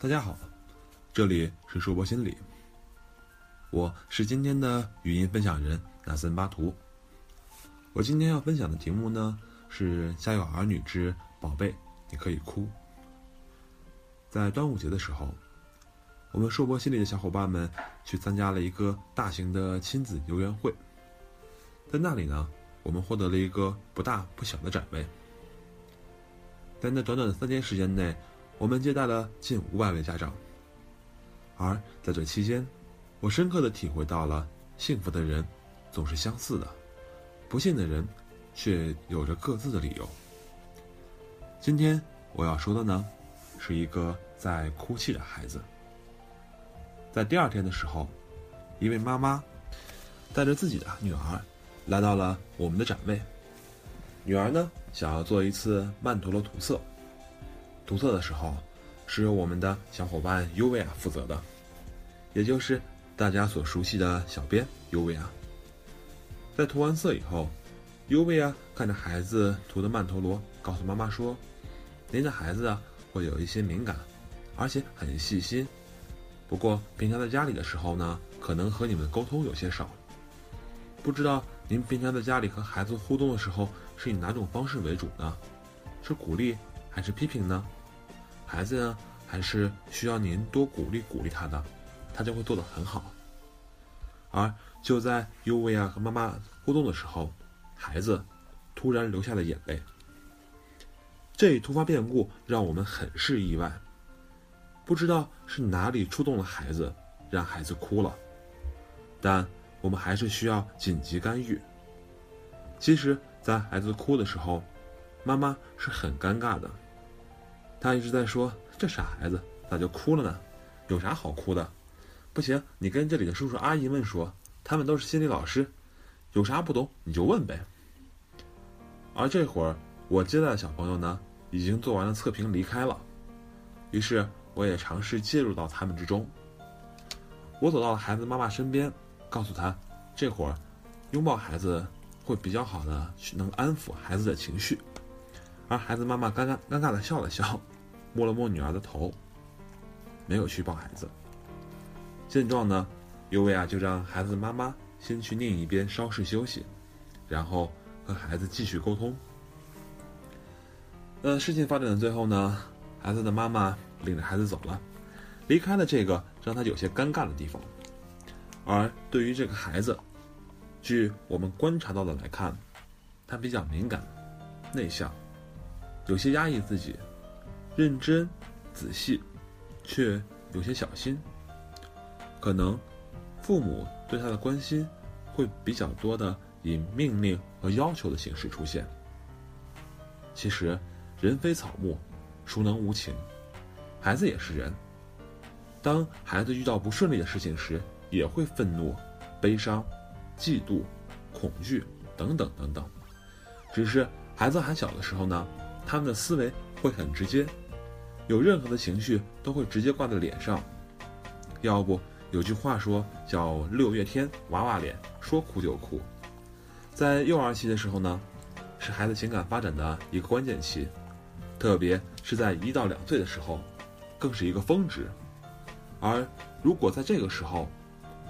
大家好，这里是硕博心理，我是今天的语音分享人纳森巴图。我今天要分享的题目呢是《家有儿女之宝贝，你可以哭》。在端午节的时候，我们硕博心理的小伙伴们去参加了一个大型的亲子游园会，在那里呢，我们获得了一个不大不小的展位。在那短短的三天时间内，我们接待了近五百位家长。而在这期间，我深刻的体会到了幸福的人总是相似的，不幸的人却有着各自的理由。今天我要说的呢，是一个在哭泣的孩子。在第二天的时候，一位妈妈带着自己的女儿来到了我们的展位。女儿呢，想要做一次曼陀罗涂色。涂色的时候，是由我们的小伙伴尤维亚负责的，也就是大家所熟悉的小编尤维亚。在涂完色以后，尤维亚看着孩子涂的曼陀罗，告诉妈妈说：“您的孩子啊，会有一些敏感，而且很细心。不过平常在家里的时候呢，可能和你们沟通有些少。不知道您平常在家里和孩子互动的时候。”是以哪种方式为主呢？是鼓励还是批评呢？孩子呢，还是需要您多鼓励鼓励他的，他就会做得很好。而就在尤维亚和妈妈互动的时候，孩子突然流下了眼泪。这一突发变故让我们很是意外，不知道是哪里触动了孩子，让孩子哭了。但我们还是需要紧急干预。其实。在孩子哭的时候，妈妈是很尴尬的。他一直在说：“这傻孩子咋就哭了呢？有啥好哭的？不行，你跟这里的叔叔阿姨们说，他们都是心理老师，有啥不懂你就问呗。”而这会儿，我接待的小朋友呢，已经做完了测评离开了。于是，我也尝试介入到他们之中。我走到了孩子妈妈身边，告诉她：“这会儿，拥抱孩子。”会比较好的能安抚孩子的情绪，而孩子妈妈尴尬尴尬的笑了笑，摸了摸女儿的头，没有去抱孩子。见状呢，尤维亚就让孩子妈妈先去另一边稍事休息，然后和孩子继续沟通。呃，事情发展的最后呢，孩子的妈妈领着孩子走了，离开了这个让他有些尴尬的地方，而对于这个孩子。据我们观察到的来看，他比较敏感、内向，有些压抑自己，认真、仔细，却有些小心。可能父母对他的关心会比较多的以命令和要求的形式出现。其实，人非草木，孰能无情？孩子也是人。当孩子遇到不顺利的事情时，也会愤怒、悲伤。嫉妒、恐惧等等等等，只是孩子还小的时候呢，他们的思维会很直接，有任何的情绪都会直接挂在脸上。要不有句话说叫“六月天娃娃脸，说哭就哭”。在幼儿期的时候呢，是孩子情感发展的一个关键期，特别是在一到两岁的时候，更是一个峰值。而如果在这个时候，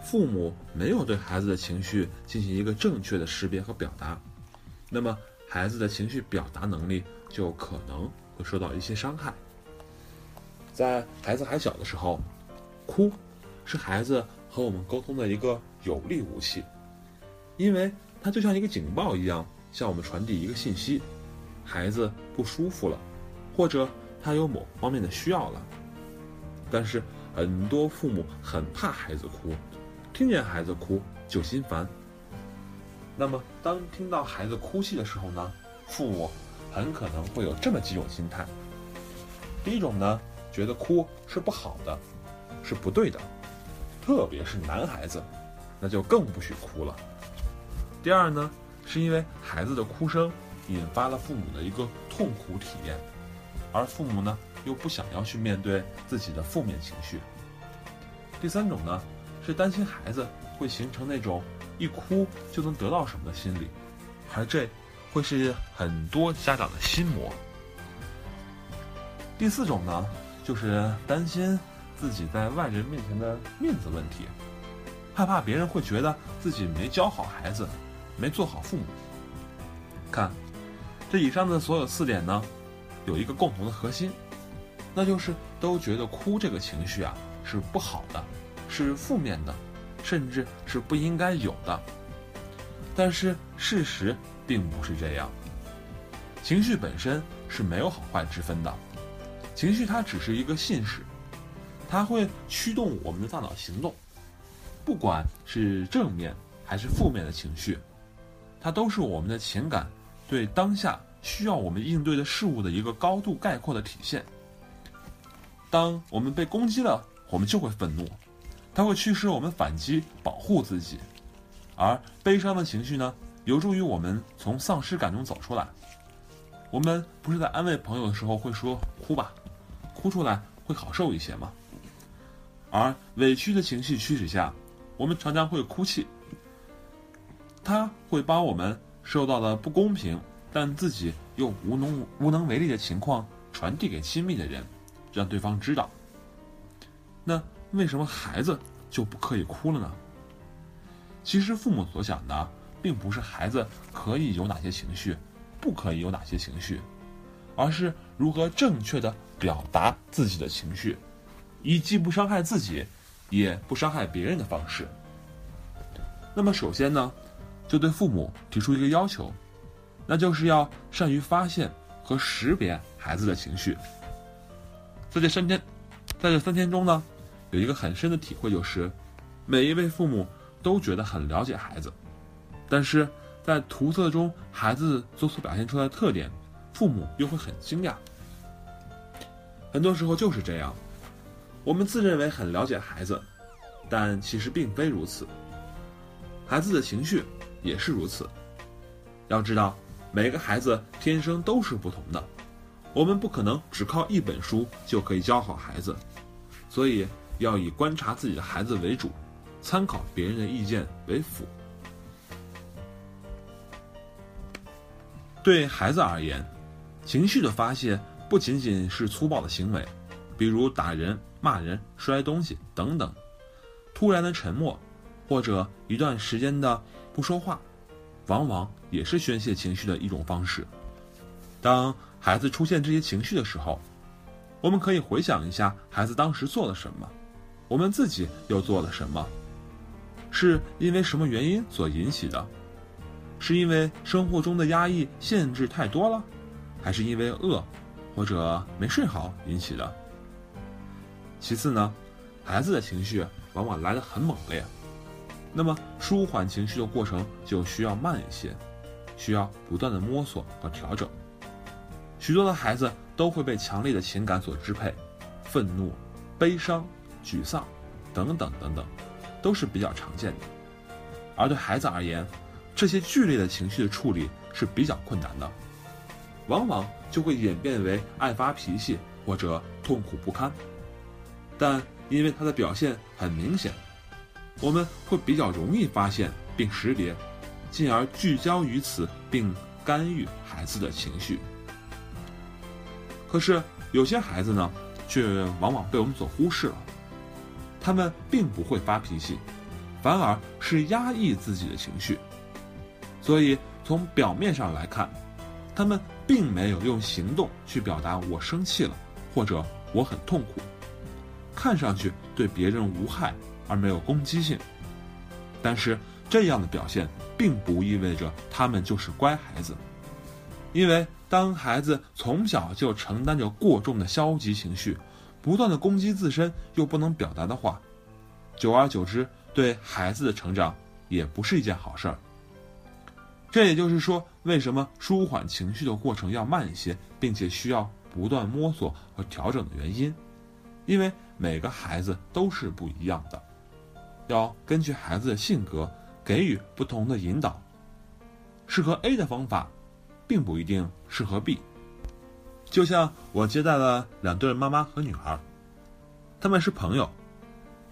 父母没有对孩子的情绪进行一个正确的识别和表达，那么孩子的情绪表达能力就可能会受到一些伤害。在孩子还小的时候，哭是孩子和我们沟通的一个有力武器，因为它就像一个警报一样，向我们传递一个信息：孩子不舒服了，或者他有某方面的需要了。但是很多父母很怕孩子哭。听见孩子哭就心烦。那么，当听到孩子哭泣的时候呢？父母很可能会有这么几种心态。第一种呢，觉得哭是不好的，是不对的，特别是男孩子，那就更不许哭了。第二呢，是因为孩子的哭声引发了父母的一个痛苦体验，而父母呢又不想要去面对自己的负面情绪。第三种呢？是担心孩子会形成那种一哭就能得到什么的心理，而这会是很多家长的心魔。第四种呢，就是担心自己在外人面前的面子问题，害怕别人会觉得自己没教好孩子，没做好父母。看，这以上的所有四点呢，有一个共同的核心，那就是都觉得哭这个情绪啊是不好的，是负面的，甚至是不应该有的。但是事实并不是这样，情绪本身是没有好坏之分的，情绪它只是一个信使，它会驱动我们的大脑行动，不管是正面还是负面的情绪，它都是我们的情感对当下需要我们应对的事物的一个高度概括的体现。当我们被攻击了，我们就会愤怒，它会驱使我们反击，保护自己。而悲伤的情绪呢，有助于我们从丧失感中走出来。我们不是在安慰朋友的时候会说“哭吧”，哭出来会好受一些吗？而委屈的情绪驱使下，我们常常会哭泣。它会把我们受到的不公平，但自己又无能无能为力的情况传递给亲密的人，让对方知道。那为什么孩子就不可以哭了呢？其实，父母所想的并不是孩子可以有哪些情绪，不可以有哪些情绪，而是如何正确的表达自己的情绪，以既不伤害自己，也不伤害别人的方式。那么，首先呢，就对父母提出一个要求，那就是要善于发现和识别孩子的情绪。在这三天，在这三天中呢，有一个很深的体会，就是每一位父母。都觉得很了解孩子，但是在图册中孩子所所表现出来的特点，父母又会很惊讶。很多时候就是这样，我们自认为很了解孩子，但其实并非如此。孩子的情绪也是如此。要知道，每个孩子天生都是不同的，我们不可能只靠一本书就可以教好孩子，所以要以观察自己的孩子为主。参考别人的意见为辅。对孩子而言，情绪的发泄不仅仅是粗暴的行为，比如打人、骂人、摔东西等等；突然的沉默，或者一段时间的不说话，往往也是宣泄情绪的一种方式。当孩子出现这些情绪的时候，我们可以回想一下孩子当时做了什么，我们自己又做了什么。是因为什么原因所引起的？是因为生活中的压抑限制太多了，还是因为饿或者没睡好引起的？其次呢，孩子的情绪往往来得很猛烈，那么舒缓情绪的过程就需要慢一些，需要不断的摸索和调整。许多的孩子都会被强烈的情感所支配，愤怒、悲伤、沮丧，等等等等。都是比较常见的，而对孩子而言，这些剧烈的情绪的处理是比较困难的，往往就会演变为爱发脾气或者痛苦不堪。但因为他的表现很明显，我们会比较容易发现并识别，进而聚焦于此并干预孩子的情绪。可是有些孩子呢，却往往被我们所忽视了。他们并不会发脾气，反而是压抑自己的情绪。所以从表面上来看，他们并没有用行动去表达“我生气了”或者“我很痛苦”，看上去对别人无害而没有攻击性。但是这样的表现并不意味着他们就是乖孩子，因为当孩子从小就承担着过重的消极情绪。不断的攻击自身又不能表达的话，久而久之，对孩子的成长也不是一件好事儿。这也就是说，为什么舒缓情绪的过程要慢一些，并且需要不断摸索和调整的原因。因为每个孩子都是不一样的，要根据孩子的性格给予不同的引导。适合 A 的方法，并不一定适合 B。就像我接待了两对妈妈和女儿，他们是朋友，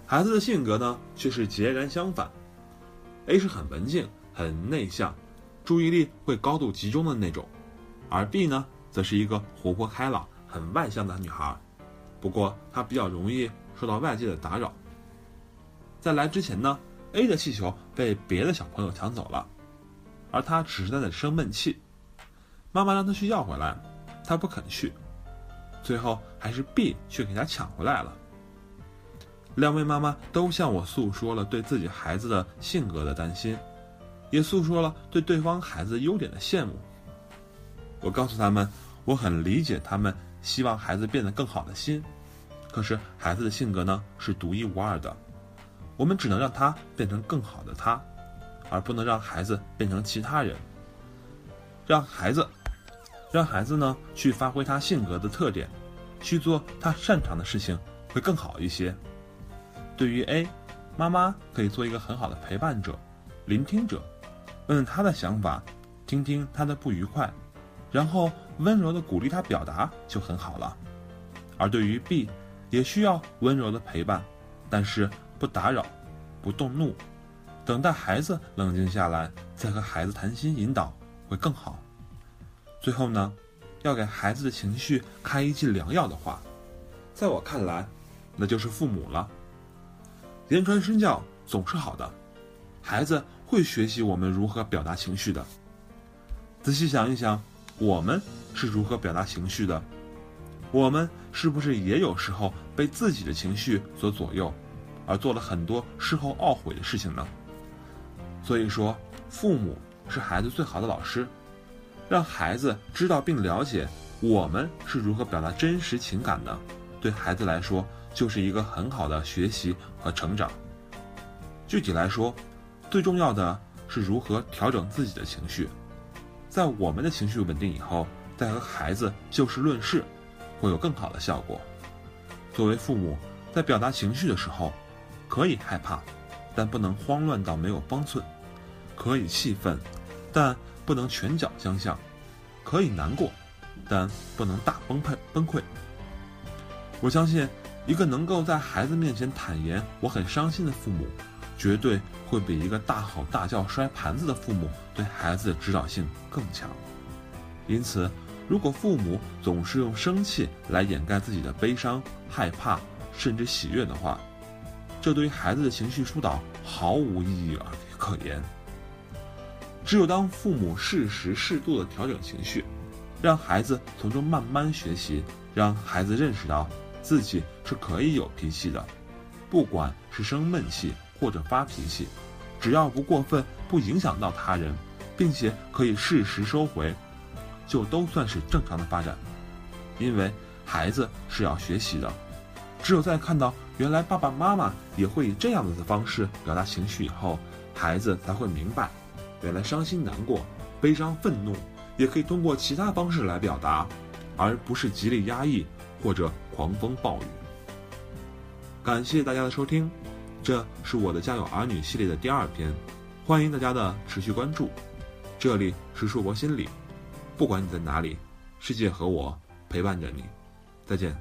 孩子的性格呢却是截然相反。A 是很文静、很内向，注意力会高度集中的那种，而 B 呢则是一个活泼开朗、很外向的女孩。不过她比较容易受到外界的打扰。在来之前呢，A 的气球被别的小朋友抢走了，而他只是在那生闷气。妈妈让他去要回来，他不肯去，最后还是 B 去给他抢回来了。两位妈妈都向我诉说了对自己孩子的性格的担心，也诉说了对对方孩子优点的羡慕。我告诉他们，我很理解他们希望孩子变得更好的心，可是孩子的性格呢是独一无二的，我们只能让他变成更好的他，而不能让孩子变成其他人。让孩子，让孩子呢去发挥他性格的特点，去做他擅长的事情，会更好一些。对于 A，妈妈可以做一个很好的陪伴者、聆听者，问问他的想法，听听他的不愉快，然后温柔的鼓励他表达就很好了。而对于 B，也需要温柔的陪伴，但是不打扰、不动怒，等待孩子冷静下来，再和孩子谈心引导会更好。最后呢，要给孩子的情绪开一剂良药的话，在我看来，那就是父母了。言传身教总是好的，孩子会学习我们如何表达情绪的。仔细想一想，我们是如何表达情绪的？我们是不是也有时候被自己的情绪所左右，而做了很多事后懊悔的事情呢？所以说，父母是孩子最好的老师，让孩子知道并了解我们是如何表达真实情感的，对孩子来说。就是一个很好的学习和成长。具体来说，最重要的是如何调整自己的情绪，在我们的情绪稳定以后，再和孩子就事论事，会有更好的效果。作为父母，在表达情绪的时候，可以害怕，但不能慌乱到没有方寸；可以气愤，但不能拳脚相向；可以难过，但不能大崩溃崩溃。我相信。一个能够在孩子面前坦言我很伤心的父母，绝对会比一个大吼大叫摔盘子的父母对孩子的指导性更强。因此，如果父母总是用生气来掩盖自己的悲伤、害怕，甚至喜悦的话，这对于孩子的情绪疏导毫无意义可言。只有当父母适时适度的调整情绪，让孩子从中慢慢学习，让孩子认识到。自己是可以有脾气的，不管是生闷气或者发脾气，只要不过分，不影响到他人，并且可以适时收回，就都算是正常的发展。因为孩子是要学习的，只有在看到原来爸爸妈妈也会以这样子的方式表达情绪以后，孩子才会明白，原来伤心难过、悲伤愤怒也可以通过其他方式来表达，而不是极力压抑。或者狂风暴雨。感谢大家的收听，这是我的《家有儿女》系列的第二篇，欢迎大家的持续关注。这里是硕博心理，不管你在哪里，世界和我陪伴着你，再见。